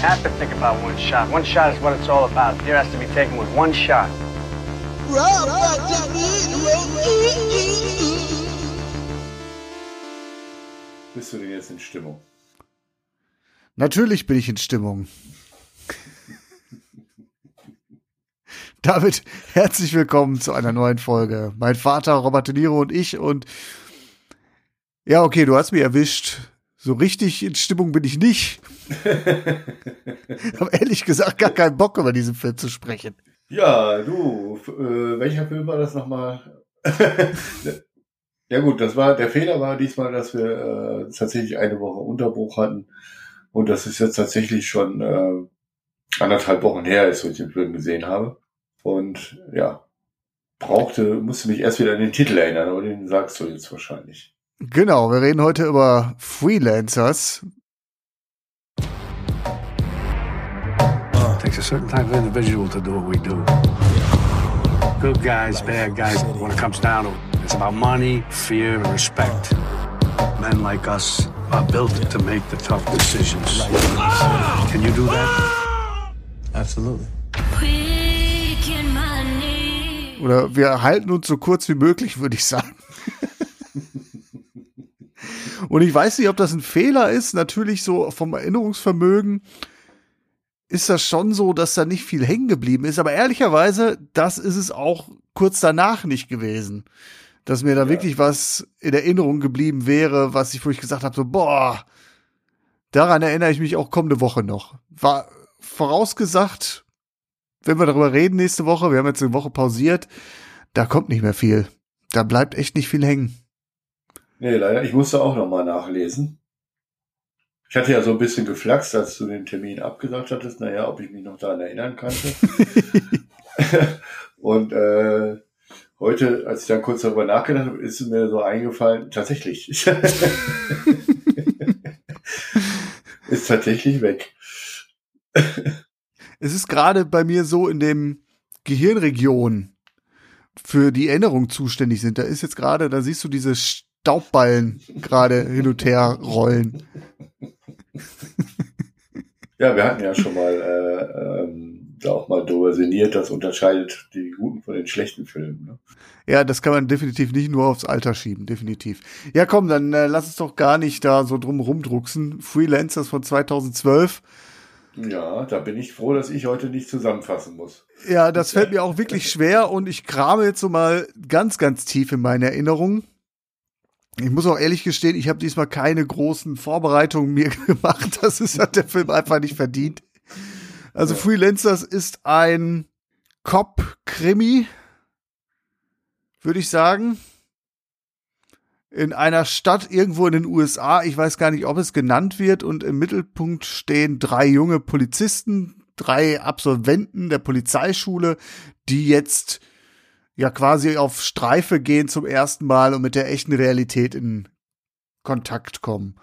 Have to think about one shot. One shot is what it's all about. Here has to be taken with one shot. Bist du denn jetzt in Stimmung? Natürlich bin ich in Stimmung. David, herzlich willkommen zu einer neuen Folge. Mein Vater, Robert De Niro und ich und ja, okay, du hast mich erwischt. So richtig in Stimmung bin ich nicht. Hab ehrlich gesagt gar keinen Bock, über diesen Film zu sprechen. Ja, du, äh, welcher Film war das nochmal? ja gut, das war, der Fehler war diesmal, dass wir äh, tatsächlich eine Woche Unterbruch hatten. Und das ist jetzt tatsächlich schon äh, anderthalb Wochen her, als ich den Film gesehen habe. Und ja, brauchte, musste mich erst wieder an den Titel erinnern, aber den sagst du jetzt wahrscheinlich. Genau, wir reden heute über Freelancers. It takes a certain type of individual to do what we do. Good guys, bad guys, when it comes down to it, it's about money, fear, and respect. Men like us are built to make the tough decisions. Can you do that? Absolutely. Oder wir halten uns so kurz wie möglich, würde ich sagen. Und ich weiß nicht, ob das ein Fehler ist. Natürlich so vom Erinnerungsvermögen ist das schon so, dass da nicht viel hängen geblieben ist. Aber ehrlicherweise, das ist es auch kurz danach nicht gewesen. Dass mir da wirklich was in Erinnerung geblieben wäre, was ich, wo ich gesagt habe, so, boah, daran erinnere ich mich auch kommende Woche noch. War vorausgesagt, wenn wir darüber reden nächste Woche, wir haben jetzt eine Woche pausiert, da kommt nicht mehr viel. Da bleibt echt nicht viel hängen. Nee, leider, ich musste auch nochmal nachlesen. Ich hatte ja so ein bisschen geflaxt, als du den Termin abgesagt hattest, naja, ob ich mich noch daran erinnern kannte. Und äh, heute, als ich dann kurz darüber nachgedacht habe, ist mir so eingefallen, tatsächlich. ist tatsächlich weg. Es ist gerade bei mir so in dem Gehirnregion für die Erinnerung zuständig sind. Da ist jetzt gerade, da siehst du diese Staubballen gerade hin und her rollen. Ja, wir hatten ja schon mal äh, ähm, da auch mal drüber sinniert, das unterscheidet die guten von den schlechten Filmen. Ne? Ja, das kann man definitiv nicht nur aufs Alter schieben, definitiv. Ja, komm, dann äh, lass es doch gar nicht da so drum rumdrucksen. Freelancers von 2012. Ja, da bin ich froh, dass ich heute nicht zusammenfassen muss. Ja, das fällt mir auch wirklich schwer und ich krame jetzt so mal ganz, ganz tief in meine Erinnerungen. Ich muss auch ehrlich gestehen, ich habe diesmal keine großen Vorbereitungen mir gemacht. Das ist, hat der Film einfach nicht verdient. Also Freelancers ist ein Cop-Krimi, würde ich sagen. In einer Stadt irgendwo in den USA. Ich weiß gar nicht, ob es genannt wird. Und im Mittelpunkt stehen drei junge Polizisten, drei Absolventen der Polizeischule, die jetzt ja quasi auf Streife gehen zum ersten Mal und mit der echten Realität in Kontakt kommen.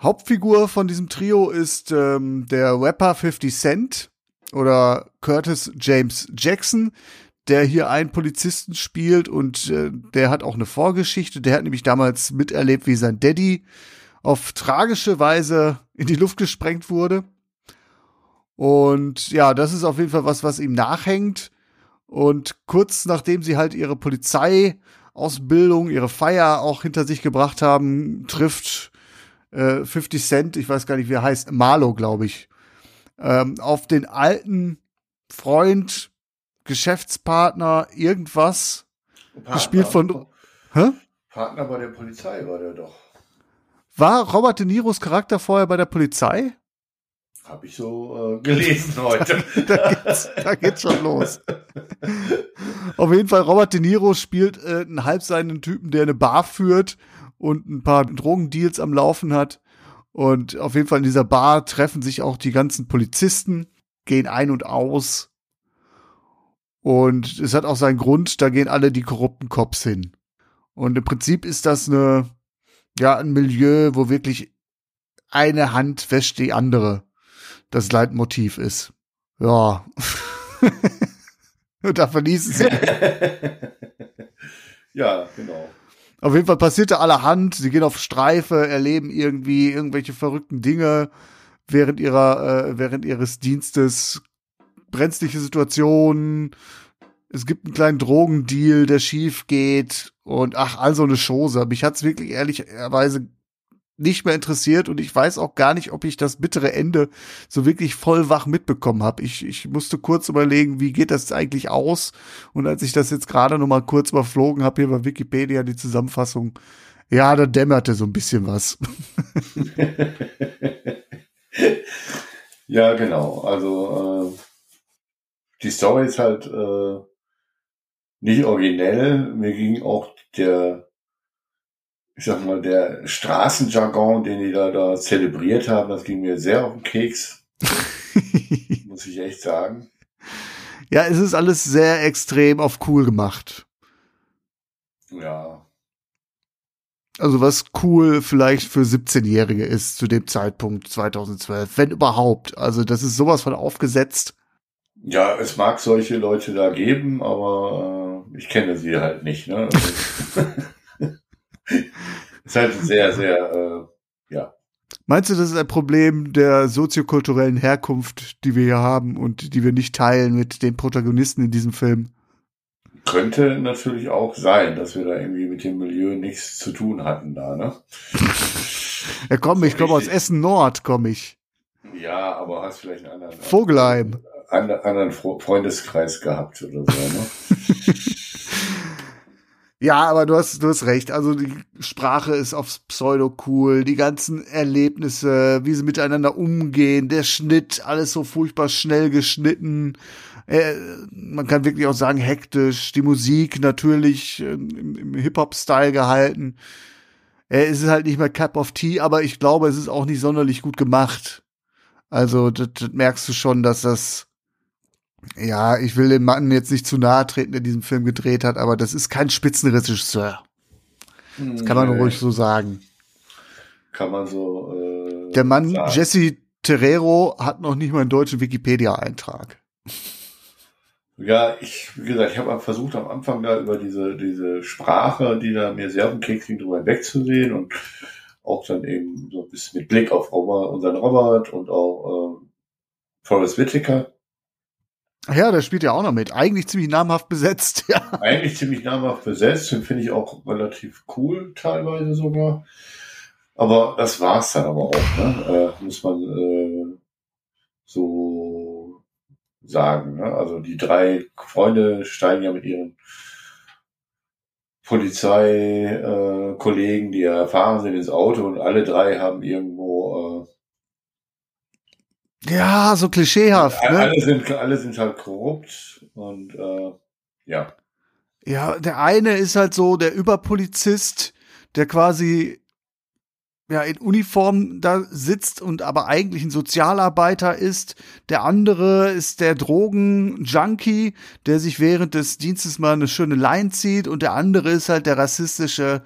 Hauptfigur von diesem Trio ist ähm, der Rapper 50 Cent oder Curtis James Jackson, der hier einen Polizisten spielt und äh, der hat auch eine Vorgeschichte. Der hat nämlich damals miterlebt, wie sein Daddy auf tragische Weise in die Luft gesprengt wurde. Und ja, das ist auf jeden Fall was, was ihm nachhängt. Und kurz nachdem sie halt ihre Polizeiausbildung, ihre Feier auch hinter sich gebracht haben, trifft äh, 50 Cent, ich weiß gar nicht, wie er heißt, Marlo, glaube ich, ähm, auf den alten Freund, Geschäftspartner, irgendwas, gespielt von. Hä? Partner bei der Polizei war der doch. War Robert De Niros Charakter vorher bei der Polizei? Habe ich so äh, gelesen heute. da, geht's, da geht's schon los. Auf jeden Fall, Robert De Niro spielt äh, einen halbseidenen Typen, der eine Bar führt und ein paar Drogendeals am Laufen hat. Und auf jeden Fall in dieser Bar treffen sich auch die ganzen Polizisten, gehen ein und aus. Und es hat auch seinen Grund, da gehen alle die korrupten Cops hin. Und im Prinzip ist das eine, ja, ein Milieu, wo wirklich eine Hand wäscht die andere das Leitmotiv ist. Ja. Und da verließen sie. ja, genau. Auf jeden Fall passierte allerhand. Sie gehen auf Streife, erleben irgendwie irgendwelche verrückten Dinge während ihrer, äh, während ihres Dienstes. Brenzliche Situationen. Es gibt einen kleinen Drogendeal, der schief geht. Und ach, also eine Chose. Mich hat's wirklich ehrlicherweise nicht mehr interessiert und ich weiß auch gar nicht, ob ich das bittere Ende so wirklich voll wach mitbekommen habe. Ich, ich musste kurz überlegen, wie geht das eigentlich aus? Und als ich das jetzt gerade noch mal kurz überflogen habe, hier bei Wikipedia die Zusammenfassung, ja, da dämmerte so ein bisschen was. ja, genau. Also äh, die Story ist halt äh, nicht originell. Mir ging auch der ich sag mal, der Straßenjargon, den die da, da zelebriert haben, das ging mir sehr auf den Keks. Muss ich echt sagen. Ja, es ist alles sehr extrem auf cool gemacht. Ja. Also was cool vielleicht für 17-Jährige ist zu dem Zeitpunkt 2012, wenn überhaupt. Also das ist sowas von aufgesetzt. Ja, es mag solche Leute da geben, aber äh, ich kenne sie halt nicht. Ne? Ist halt sehr, sehr, äh, ja. Meinst du, das ist ein Problem der soziokulturellen Herkunft, die wir hier haben und die wir nicht teilen mit den Protagonisten in diesem Film? Könnte natürlich auch sein, dass wir da irgendwie mit dem Milieu nichts zu tun hatten da, ne? ja, komm, ich komme aus Essen Nord, komme ich. Ja, aber hast vielleicht einen anderen. Vogelheim. Einen anderen Freundeskreis gehabt oder so, ne? Ja, aber du hast, du hast recht. Also die Sprache ist aufs Pseudo cool, die ganzen Erlebnisse, wie sie miteinander umgehen, der Schnitt, alles so furchtbar schnell geschnitten. Äh, man kann wirklich auch sagen hektisch. Die Musik natürlich äh, im, im Hip-Hop-Style gehalten. Äh, es ist halt nicht mehr Cup of Tea, aber ich glaube, es ist auch nicht sonderlich gut gemacht. Also das, das merkst du schon, dass das ja, ich will dem Mann jetzt nicht zu nahe treten, der diesen Film gedreht hat, aber das ist kein Spitzenregisseur. Das kann man nee. ruhig so sagen. Kann man so. Äh, der Mann sagen. Jesse Terrero hat noch nicht mal einen deutschen Wikipedia-Eintrag. Ja, ich, wie gesagt, ich habe versucht am Anfang da über diese, diese Sprache, die da mir sehr auf den Keks ging, drüber wegzusehen und auch dann eben so ein bisschen mit Blick auf Robert, unseren Robert und auch äh, Forrest Whitaker. Ja, der spielt ja auch noch mit. Eigentlich ziemlich namhaft besetzt, ja. Eigentlich ziemlich namhaft besetzt, den finde ich auch relativ cool, teilweise sogar. Aber das war's dann aber auch, ne? Äh, muss man äh, so sagen. Ne? Also die drei Freunde steigen ja mit ihren Polizeikollegen, äh, die ja erfahren sind, ins Auto und alle drei haben irgendwo äh, ja, so klischeehaft. Ne? Alle, sind, alle sind halt korrupt und äh, ja. Ja, der eine ist halt so der Überpolizist, der quasi ja in Uniform da sitzt und aber eigentlich ein Sozialarbeiter ist. Der andere ist der Drogenjunkie, der sich während des Dienstes mal eine schöne Line zieht und der andere ist halt der rassistische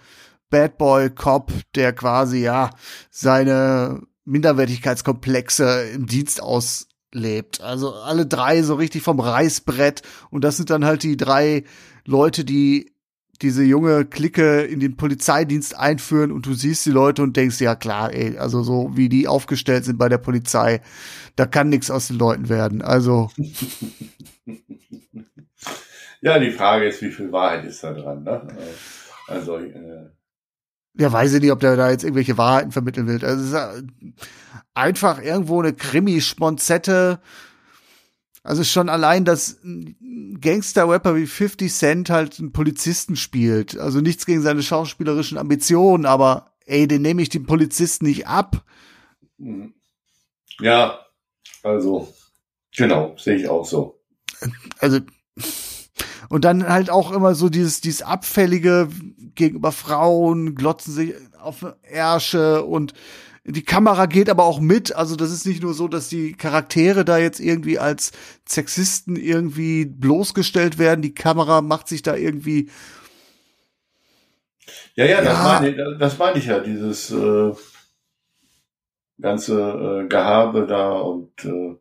Bad Boy Cop, der quasi ja seine Minderwertigkeitskomplexe im Dienst auslebt. Also alle drei so richtig vom Reißbrett. Und das sind dann halt die drei Leute, die diese junge Clique in den Polizeidienst einführen und du siehst die Leute und denkst, ja klar, ey, also so wie die aufgestellt sind bei der Polizei, da kann nichts aus den Leuten werden. Also. ja, die Frage ist, wie viel Wahrheit ist da dran, ne? Also, äh, ja, weiß ich nicht, ob der da jetzt irgendwelche Wahrheiten vermitteln will. Also es ist einfach irgendwo eine Krimi-Sponzette. Also schon allein, dass ein Gangster-Rapper wie 50 Cent halt einen Polizisten spielt. Also nichts gegen seine schauspielerischen Ambitionen, aber ey, den nehme ich den Polizisten nicht ab. Ja, also, genau, sehe ich auch so. Also, und dann halt auch immer so dieses, dieses abfällige gegenüber Frauen, glotzen sich, auf Ärsche und die Kamera geht aber auch mit. Also das ist nicht nur so, dass die Charaktere da jetzt irgendwie als Sexisten irgendwie bloßgestellt werden. Die Kamera macht sich da irgendwie Ja, ja, das Ja. meine ich, das meine ich ja, dieses äh, ganze äh, Gehabe da und äh,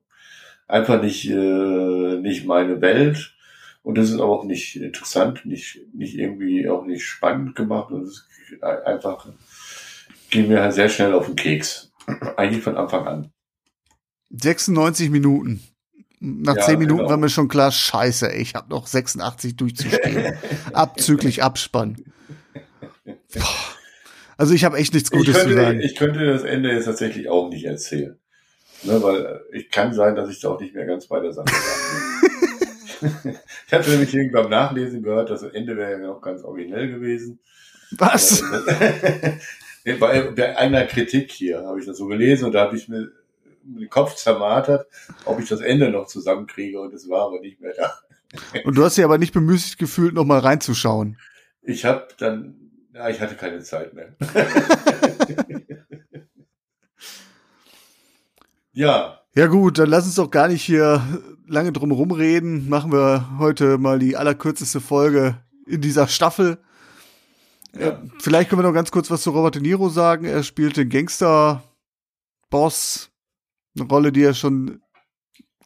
einfach nicht, äh, nicht meine Welt. Und das ist auch nicht interessant, nicht, nicht irgendwie auch nicht spannend gemacht. Und es ist einfach ging mir halt sehr schnell auf den Keks. Eigentlich von Anfang an. 96 Minuten. Nach Ja, 10 Minuten genau. war mir schon klar, scheiße, ich habe noch 86 durchzustehen. Abzüglich Abspann. Boah. Also ich habe echt nichts Ich Gutes zu könnte, sagen. ich könnte das Ende jetzt tatsächlich auch nicht erzählen. Ne, weil äh, ich kann sein, dass ich da auch nicht mehr ganz bei der Sache bin. ich hatte nämlich irgendwie beim Nachlesen gehört, das Ende wäre ja noch ganz originell gewesen. Was? Bei, bei einer Kritik hier habe ich das so gelesen und da habe ich mir den Kopf zermartert, ob ich das Ende noch zusammenkriege und es war aber nicht mehr da. Und du hast dich aber nicht bemüßigt gefühlt, noch mal reinzuschauen. Ich habe dann, ja, ich hatte keine Zeit mehr. ja, Ja gut, dann lass uns doch gar nicht hier lange drum rumreden. Machen wir heute mal die allerkürzeste Folge in dieser Staffel. ja. Äh, vielleicht können wir noch ganz kurz was zu Robert De Niro sagen. Er spielt den Gangster-Boss. Eine Rolle, die er schon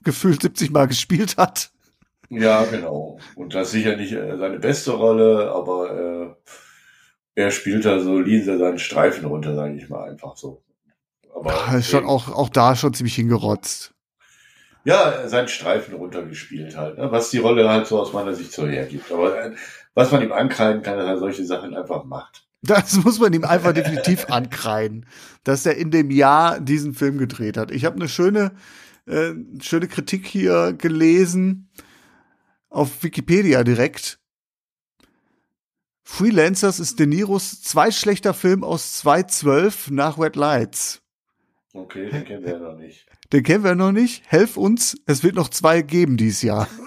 gefühlt 70 Mal gespielt hat. Ja, genau. Und das ist sicher nicht äh, seine beste Rolle, aber äh, er spielt da so solide seinen Streifen runter, sage ich mal einfach so. Aber Er ist schon auch, auch da schon ziemlich hingerotzt. Ja, seinen Streifen runtergespielt halt, ne? was die Rolle halt so aus meiner Sicht so hergibt. Aber äh, was man ihm ankreiden kann, dass er solche Sachen einfach macht. Das muss man ihm einfach definitiv ankreiden, dass er in dem Jahr diesen Film gedreht hat. Ich habe eine schöne, äh, schöne Kritik hier gelesen auf Wikipedia direkt. Freelancers ist De Niros zweitschlechter Film aus 2012 nach Red Lights. Okay, den kennen wir ja noch nicht. Den kennen wir noch nicht. Helf uns, es wird noch zwei geben dieses Jahr.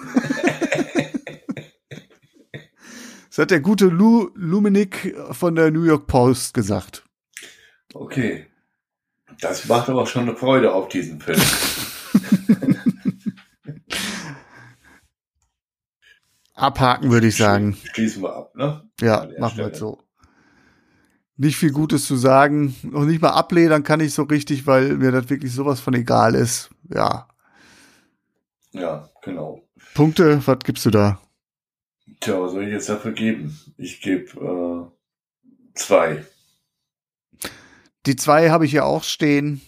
Das hat der gute Lou Luminick von der New York Post gesagt. Okay. Das macht aber schon eine Freude auf diesen Film. Abhaken, würde ich sagen. Schließen wir ab, ne? Ja, machen wir Stelle. so. Nicht viel Gutes zu sagen. Noch nicht mal abledern kann ich so richtig, weil mir das wirklich sowas von egal ist. Ja. Ja, genau. Punkte, was gibst du da? Tja, was soll ich jetzt dafür geben? Ich gebe äh, zwei. Die zwei habe ich ja auch stehen.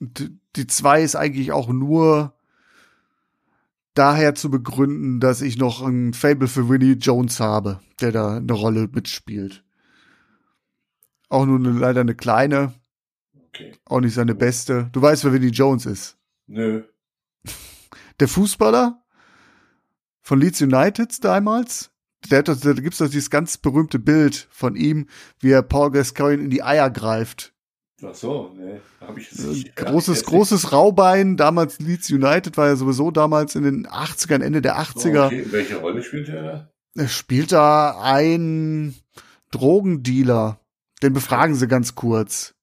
Die zwei ist eigentlich auch nur daher zu begründen, dass ich noch ein Fable für Winnie Jones habe, der da eine Rolle mitspielt. Auch nur eine, leider eine kleine, Okay. auch nicht seine beste. Du weißt, wer Winnie Jones ist. Nö. Der Fußballer von Leeds United damals. Der hat, da gibt's doch dieses ganz berühmte Bild von ihm, wie er Paul Gascoigne in die Eier greift. Ach so, nee. Hab ich jetzt Äh, nicht. großes, jetzt großes Raubein, damals Leeds United, war ja sowieso damals in den 80ern, Ende der nicht. 80er. Okay, welche Rolle spielt er da? Er spielt da ein Drogendealer. Den befragen sie ganz kurz.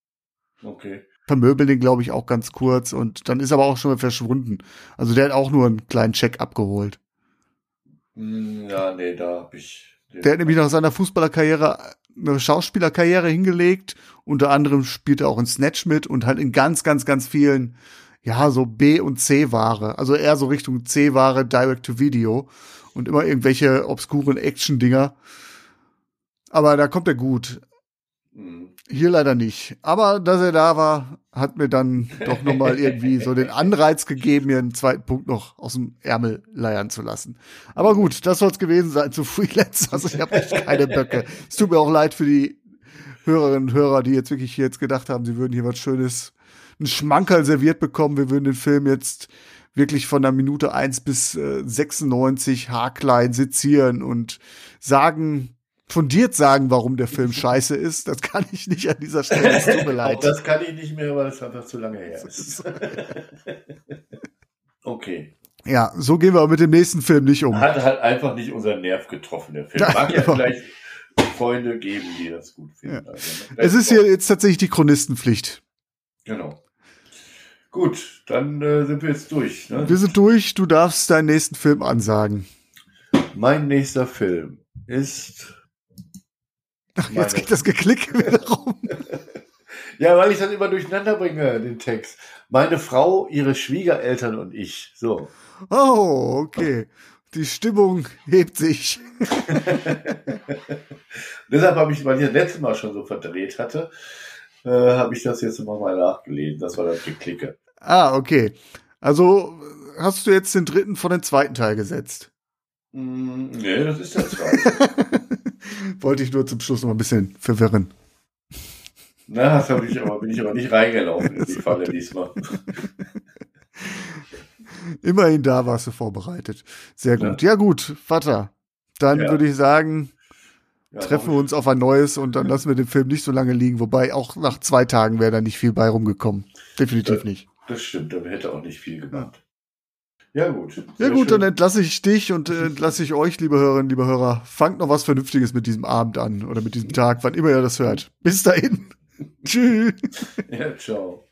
Okay. Vermöbeln den, glaube ich, auch ganz kurz und dann ist er aber auch schon mal verschwunden. Also der hat auch nur einen kleinen Check abgeholt. Hm, ja, nee, da hab ich. Der hat nämlich nach seiner Fußballerkarriere eine Schauspielerkarriere hingelegt. Unter anderem spielt er auch in Snatch mit und halt in ganz, ganz, ganz vielen, ja, so B- und C-Ware. Also eher so Richtung C-Ware, Direct-to-Video. Und immer irgendwelche obskuren Action-Dinger. Aber da kommt er gut. Hm. Hier leider nicht. Aber dass er da war, hat mir dann doch noch mal irgendwie so den Anreiz gegeben, mir einen zweiten Punkt noch aus dem Ärmel leiern zu lassen. Aber gut, das soll es gewesen sein zu Freelancers. Ich habe echt keine Böcke. Es tut mir auch leid für die Hörerinnen und Hörer, die jetzt wirklich jetzt gedacht haben, sie würden hier was Schönes, einen Schmankerl serviert bekommen. Wir würden den Film jetzt wirklich von der Minute 1 bis äh, 96 haarklein sezieren und sagen, fundiert sagen, warum der Film scheiße ist. Das kann ich nicht an dieser Stelle. Es tut mir Auch leid. das kann ich nicht mehr, weil es einfach zu lange her ist. okay. Ja, so gehen wir mit dem nächsten Film nicht um. Hat halt einfach nicht unseren Nerv getroffen, der Film. Mag ja genau. vielleicht Freunde geben, die das gut finden. Ja. Also, ne? Es ist hier jetzt tatsächlich die Chronistenpflicht. Genau. Gut, dann äh, sind wir jetzt durch. Ne? Wir sind durch, du darfst deinen nächsten Film ansagen. Mein nächster Film ist. Ach, jetzt geht das Geklick wieder rum. Ja, weil ich das immer durcheinander bringe, den Text. Meine Frau, ihre Schwiegereltern und ich. So. Oh, okay. Die Stimmung hebt sich. Deshalb habe ich, weil ich das letzte Mal schon so verdreht hatte, äh, habe ich das jetzt immer mal nachgelesen. Das war das Geklicke. Ah, okay. Also hast du jetzt den dritten von den zweiten Teil gesetzt. Mm, nee, das ist der zweite. Wollte ich nur zum Schluss noch ein bisschen verwirren. Na, das hab ich aber, bin ich aber nicht reingelaufen in die Falle diesmal. Immerhin da warst du vorbereitet. Sehr gut. Ja, gut, Vater. Dann Ja. würde ich sagen, Ja, treffen wir uns auf ein neues und dann lassen wir den Film nicht so lange liegen. Wobei auch nach zwei Tagen wäre da nicht viel bei rumgekommen. Definitiv Ja. nicht. Das stimmt, aber hätte auch nicht viel gemacht. Ja, gut. Ja gut, schön. dann entlasse ich dich und äh, entlasse ich euch, liebe Hörerinnen, liebe Hörer. Fangt noch was Vernünftiges mit diesem Abend an oder mit diesem Tag, wann immer ihr das hört. Bis dahin. Tschüss. Ja, ciao.